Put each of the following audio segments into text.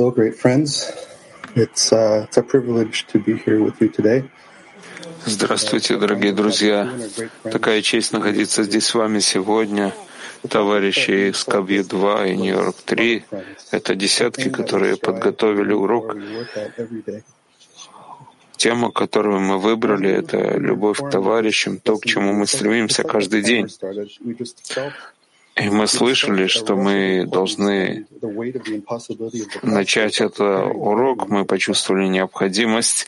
Hello, great friends. It's, uh, it's a privilege to be here with you today. Здравствуйте, дорогие друзья. Такая честь находиться здесь с вами сегодня. Товарищи из Кабью 2 и Нью-Йорк 3 — это десятки, которые подготовили урок. Тема, которую мы выбрали, — это любовь к товарищам, то, к чему мы стремимся каждый день. И мы слышали, что мы должны начать этот урок. Мы почувствовали необходимость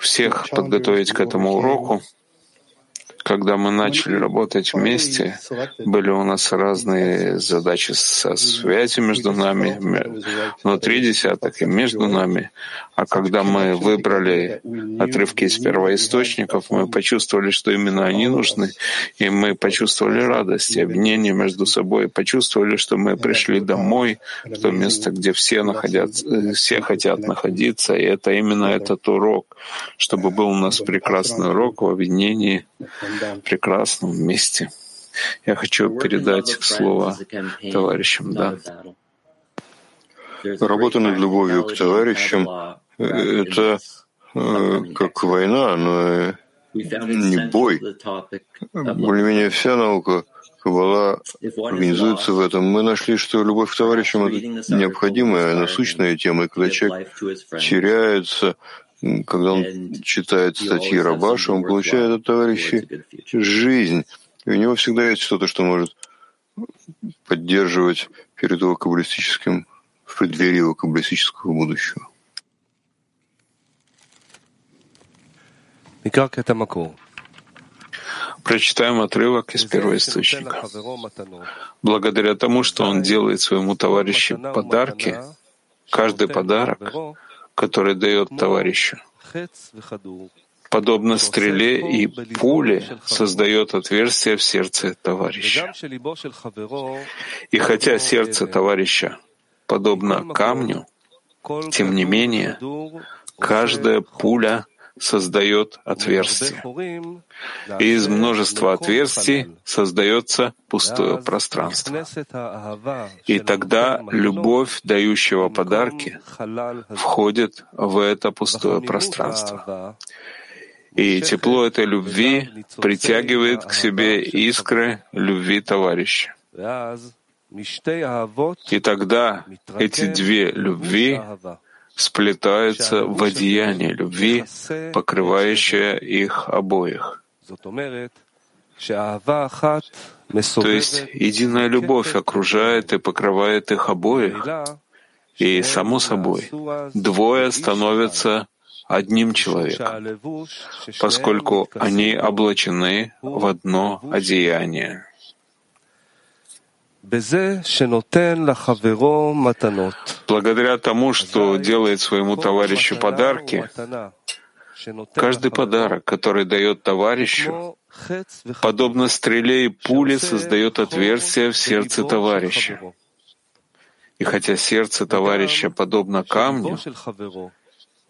всех подготовить к этому уроку. Когда мы начали работать вместе, были у нас разные задачи со связью между нами, внутри десяток и между нами. А когда мы выбрали отрывки из первоисточников, мы почувствовали, что именно они нужны, и мы почувствовали радость и объединение между собой, почувствовали, что мы пришли домой, в то место, где все, э, все хотят находиться, и это именно этот урок, чтобы был у нас прекрасный урок в объединении, прекрасном вместе. Я хочу передать слово товарищам, да. Работа над любовью к товарищам — это э, как война, но не бой. Более-менее вся наука Каббала организуется в этом. Мы нашли, что любовь к товарищам — это необходимая, насущная тема, и когда человек теряется, когда он читает статьи Рабаша, он получает от товарищей жизнь. И у него всегда есть что-то, что может поддерживать перед его каббалистическим, в преддверии его каббалистического будущего. И как это Макул? Прочитаем отрывок из первоисточника. Благодаря тому, что он делает своему товарищу подарки, каждый подарок который дает товарищу, подобно стреле и пуле, создает отверстие в сердце товарища. И хотя сердце товарища подобно камню, тем не менее, каждая пуля создает отверстие. И из множества отверстий создается пустое пространство. И тогда любовь, дающего подарки, входит в это пустое пространство. И тепло этой любви притягивает к себе искры любви товарища. И тогда эти две любви сплетаются в одеяние любви, покрывающее их обоих. То есть единая любовь окружает и покрывает их обоих, и, само собой, двое становятся одним человеком, поскольку они облачены в одно одеяние. Благодаря тому, что делает своему товарищу подарки, каждый подарок, который дает товарищу, подобно стреле и пуле, создает отверстие в сердце товарища. И хотя сердце товарища подобно камню,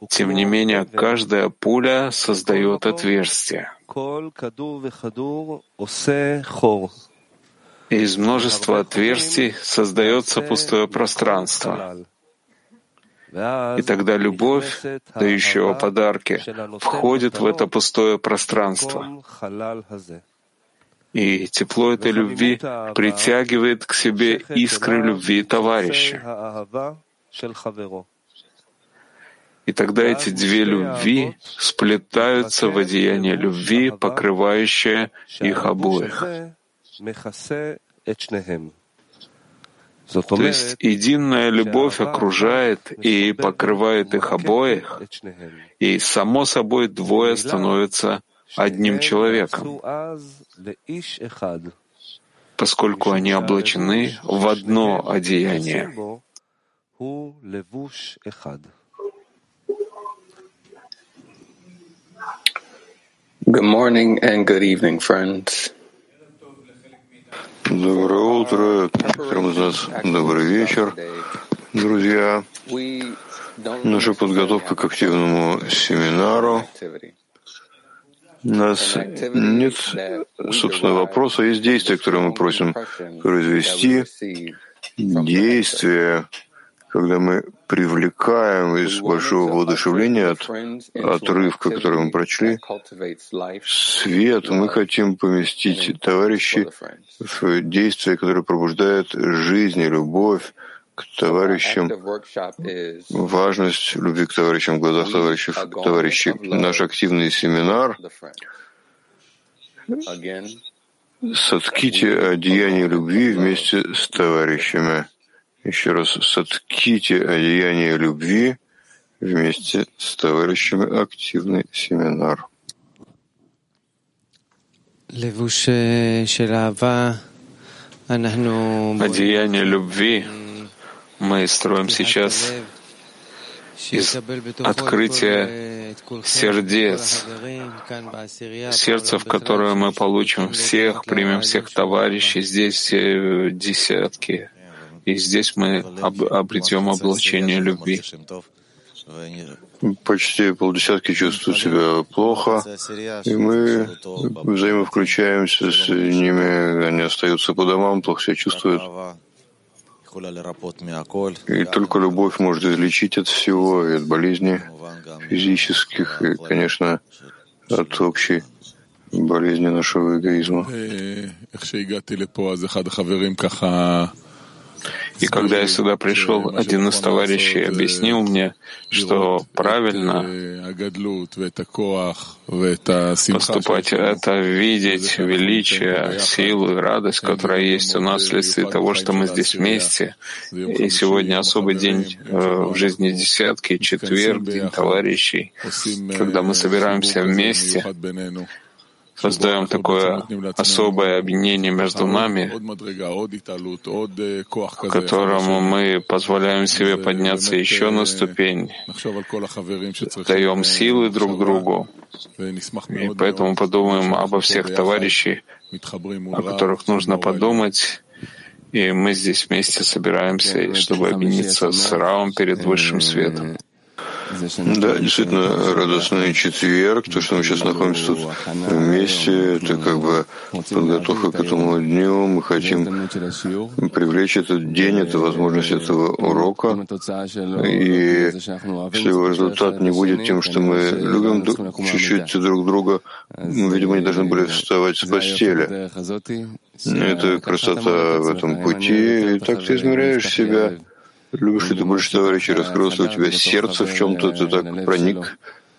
тем не менее каждая пуля создает отверстие. Из множества отверстий создается пустое пространство. И тогда любовь, дающая подарки, входит в это пустое пространство. И тепло этой любви притягивает к себе искры любви товарища. И тогда эти две любви сплетаются в одеяние любви, покрывающее их обоих. То есть единая любовь окружает и покрывает их обоих, и само собой двое становятся одним человеком, поскольку они облачены в одно одеяние. Good morning and good evening, friends. Доброе утро, всем из нас добрый вечер, друзья. Наша подготовка к активному семинару. У нас нет собственного вопроса, есть действия, которые мы просим произвести. Действия, когда мы привлекаем из большого воодушевления от отрывка, который мы прочли, свет, мы хотим поместить товарищи в действия, которые пробуждают жизнь и любовь к товарищам, важность любви к товарищам в глазах товарищей, товарищей. Наш активный семинар Сотките одеяние любви вместе с товарищами. Еще раз, сотките одеяние любви вместе с товарищами активный семинар. Одеяние любви мы строим сейчас из открытия сердец, сердце, в которое мы получим всех, примем всех товарищей, здесь все десятки, и здесь мы об, обретем облачение любви. Почти полдесятки чувствуют себя плохо, и мы взаимовключаемся с ними, они остаются по домам, плохо себя чувствуют. И только любовь может излечить от всего, и от болезней физических, и, конечно, от общей болезни нашего эгоизма. И когда я сюда пришел, один из товарищей объяснил мне, что правильно поступать — это видеть величие, силу и радость, которая есть у нас вследствие того, что мы здесь вместе. И сегодня особый день э, в жизни десятки, четверг, день товарищей, когда мы собираемся вместе, создаем такое особое объединение между нами, которому мы позволяем себе подняться еще на ступень, даем силы друг другу, и поэтому подумаем обо всех товарищах, о которых нужно подумать, и мы здесь вместе собираемся, чтобы объединиться с Равом перед высшим светом. Да, действительно, радостный четверг, то, что мы сейчас находимся тут вместе, это как бы подготовка к этому дню. Мы хотим привлечь этот день, эту возможность этого урока. И если его результат не будет тем, что мы любим чуть-чуть друг друга, мы, видимо, не должны были вставать с постели. Это красота в этом пути. И так ты измеряешь себя Любишь ли ты больше товарищей, раскрылось ли у тебя сердце в чем-то, ты так проник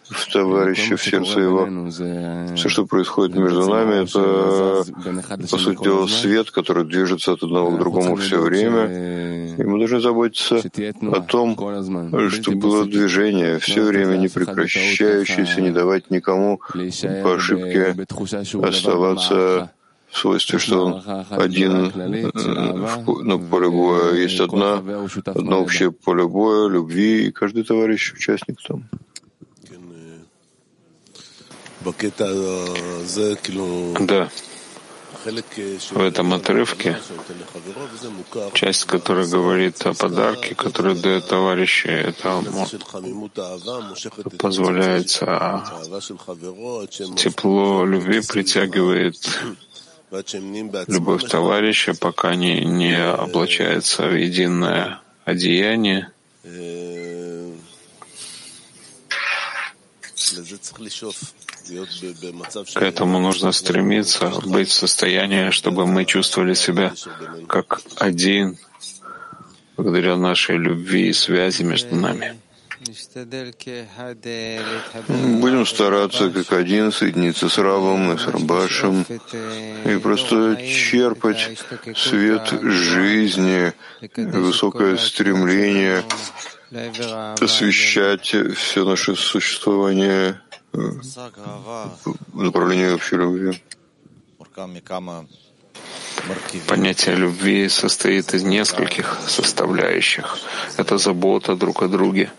в товарища, в сердце его. Все, что происходит между нами, это, по сути дела, свет, который движется от одного к другому все время. И мы должны заботиться о том, чтобы было движение все время не прекращающееся, не давать никому по ошибке оставаться в свойстве, что он один на поле боя есть одна, одно общее поле боя, любви, и каждый товарищ участник там. Да. в этом отрывке, часть, которая говорит о подарке, который дает товарищи, это позволяется тепло любви притягивает любовь товарища, пока не, не облачается в единое одеяние. К этому нужно стремиться, быть в состоянии, чтобы мы чувствовали себя как один, благодаря нашей любви и связи между нами. Будем стараться как один соединиться с Равом и с Рабашем и просто черпать свет жизни, высокое стремление освещать все наше существование в направлении общей любви. Понятие любви состоит из нескольких составляющих. Это забота друг о друге.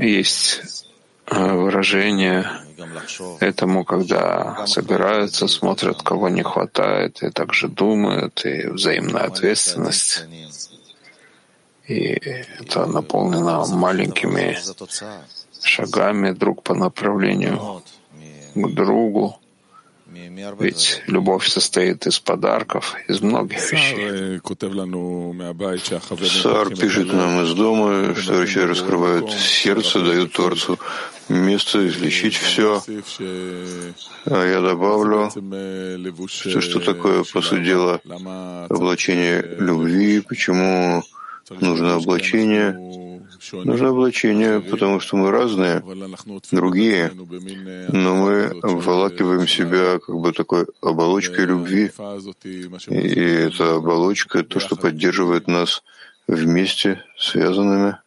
Есть э, выражение этому, когда собираются, смотрят, кого не хватает, и также думают, и взаимная ответственность. И это наполнено маленькими шагами друг по направлению к другу. Ведь любовь состоит из подарков, из многих вещей. Сар пишет нам из дома, что врачи раскрывают сердце, дают Творцу место излечить все. А я добавлю, что, что такое, по сути дела, облачение любви, почему нужно облачение. Нужно облачение, потому что мы разные, другие, но мы обволакиваем себя как бы такой оболочкой любви. И эта оболочка — то, что поддерживает нас вместе, связанными.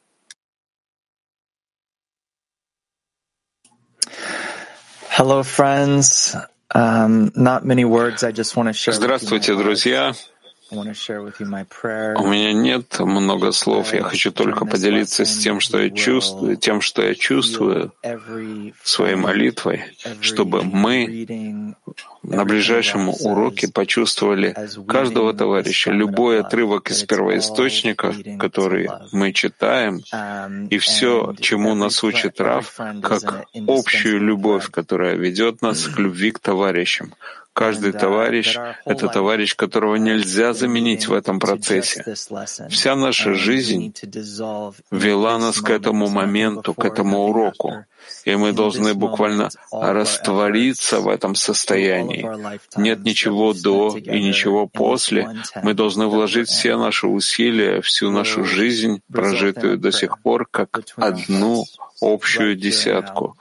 Hello, friends. Um, not many words. I just want to share. Здравствуйте, друзья. У меня нет много слов. Я хочу только поделиться с тем, что я чувствую, тем, что я чувствую своей молитвой, чтобы мы на ближайшем уроке почувствовали каждого товарища, любой отрывок из первоисточника, который мы читаем, и все, чему нас учит Раф, как общую любовь, которая ведет нас к любви к товарищам, Каждый товарищ — это товарищ, которого нельзя заменить в этом процессе. Вся наша жизнь вела нас к этому моменту, к этому уроку. И мы должны буквально раствориться в этом состоянии. Нет ничего до и ничего после. Мы должны вложить все наши усилия, всю нашу жизнь, прожитую до сих пор, как одну общую десятку.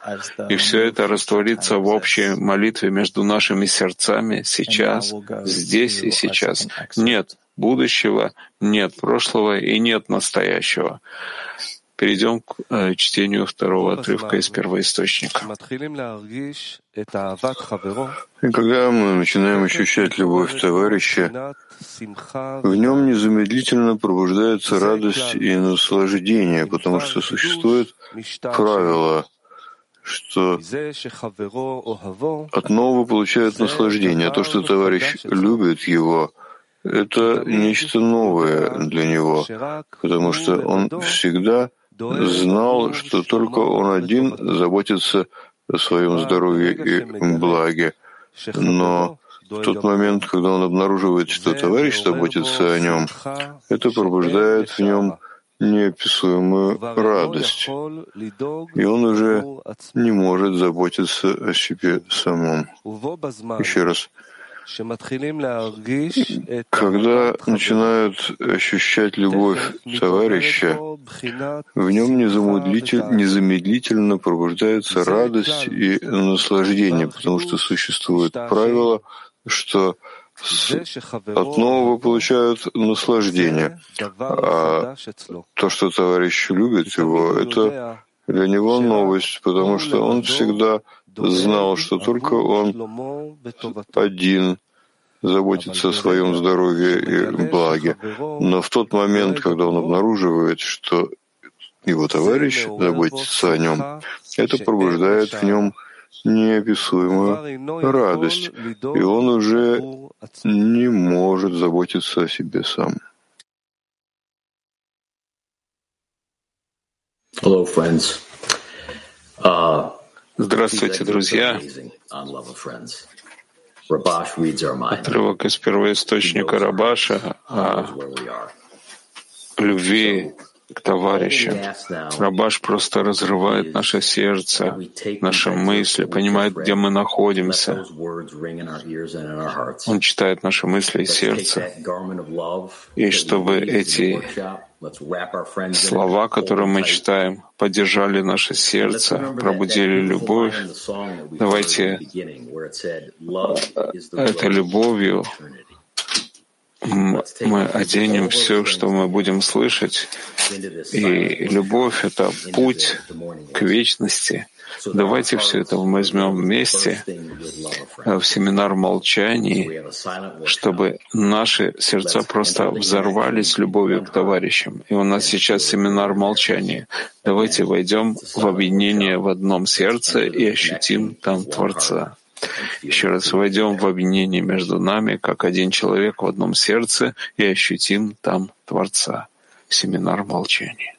И все это растворится в общей молитве между нашими сердцами сейчас, здесь и сейчас. Нет будущего, нет прошлого и нет настоящего. Перейдем к э, чтению второго отрывка из первоисточника. И когда мы начинаем ощущать любовь товарища, в нем незамедлительно пробуждается радость и наслаждение, потому что существует правило, что от нового получает наслаждение, а то, что товарищ любит его, это нечто новое для него, потому что он всегда знал, что только он один заботится о своем здоровье и благе. Но в тот момент, когда он обнаруживает, что товарищ заботится о нем, это пробуждает в нем неописуемую радость, и он уже не может заботиться о себе самом. Еще раз, когда начинают ощущать любовь товарища, в нем незамедлительно пробуждается радость и наслаждение, потому что существует правило, что от нового получают наслаждение, а то, что товарищ любит его, это для него новость, потому что он всегда знал, что только он один заботится о своем здоровье и благе. Но в тот момент, когда он обнаруживает, что его товарищ заботится о нем, это пробуждает в нем неописуемую радость, и он уже не может заботиться о себе сам. Здравствуйте, друзья. Отрывок из первоисточника Рабаша о любви к товарищам. Рабаш просто разрывает наше сердце, наши мысли, понимает, где мы находимся. Он читает наши мысли и сердце. И чтобы эти слова, которые мы читаем, поддержали наше сердце, пробудили любовь. Давайте этой любовью мы оденем все, что мы будем слышать, и любовь — это путь к вечности. Давайте все это возьмем вместе в семинар молчаний, чтобы наши сердца просто взорвались любовью к товарищам. И у нас сейчас семинар молчания. Давайте войдем в объединение в одном сердце и ощутим там Творца. Еще раз войдем в объединение между нами, как один человек в одном сердце, и ощутим там Творца. Семинар молчания.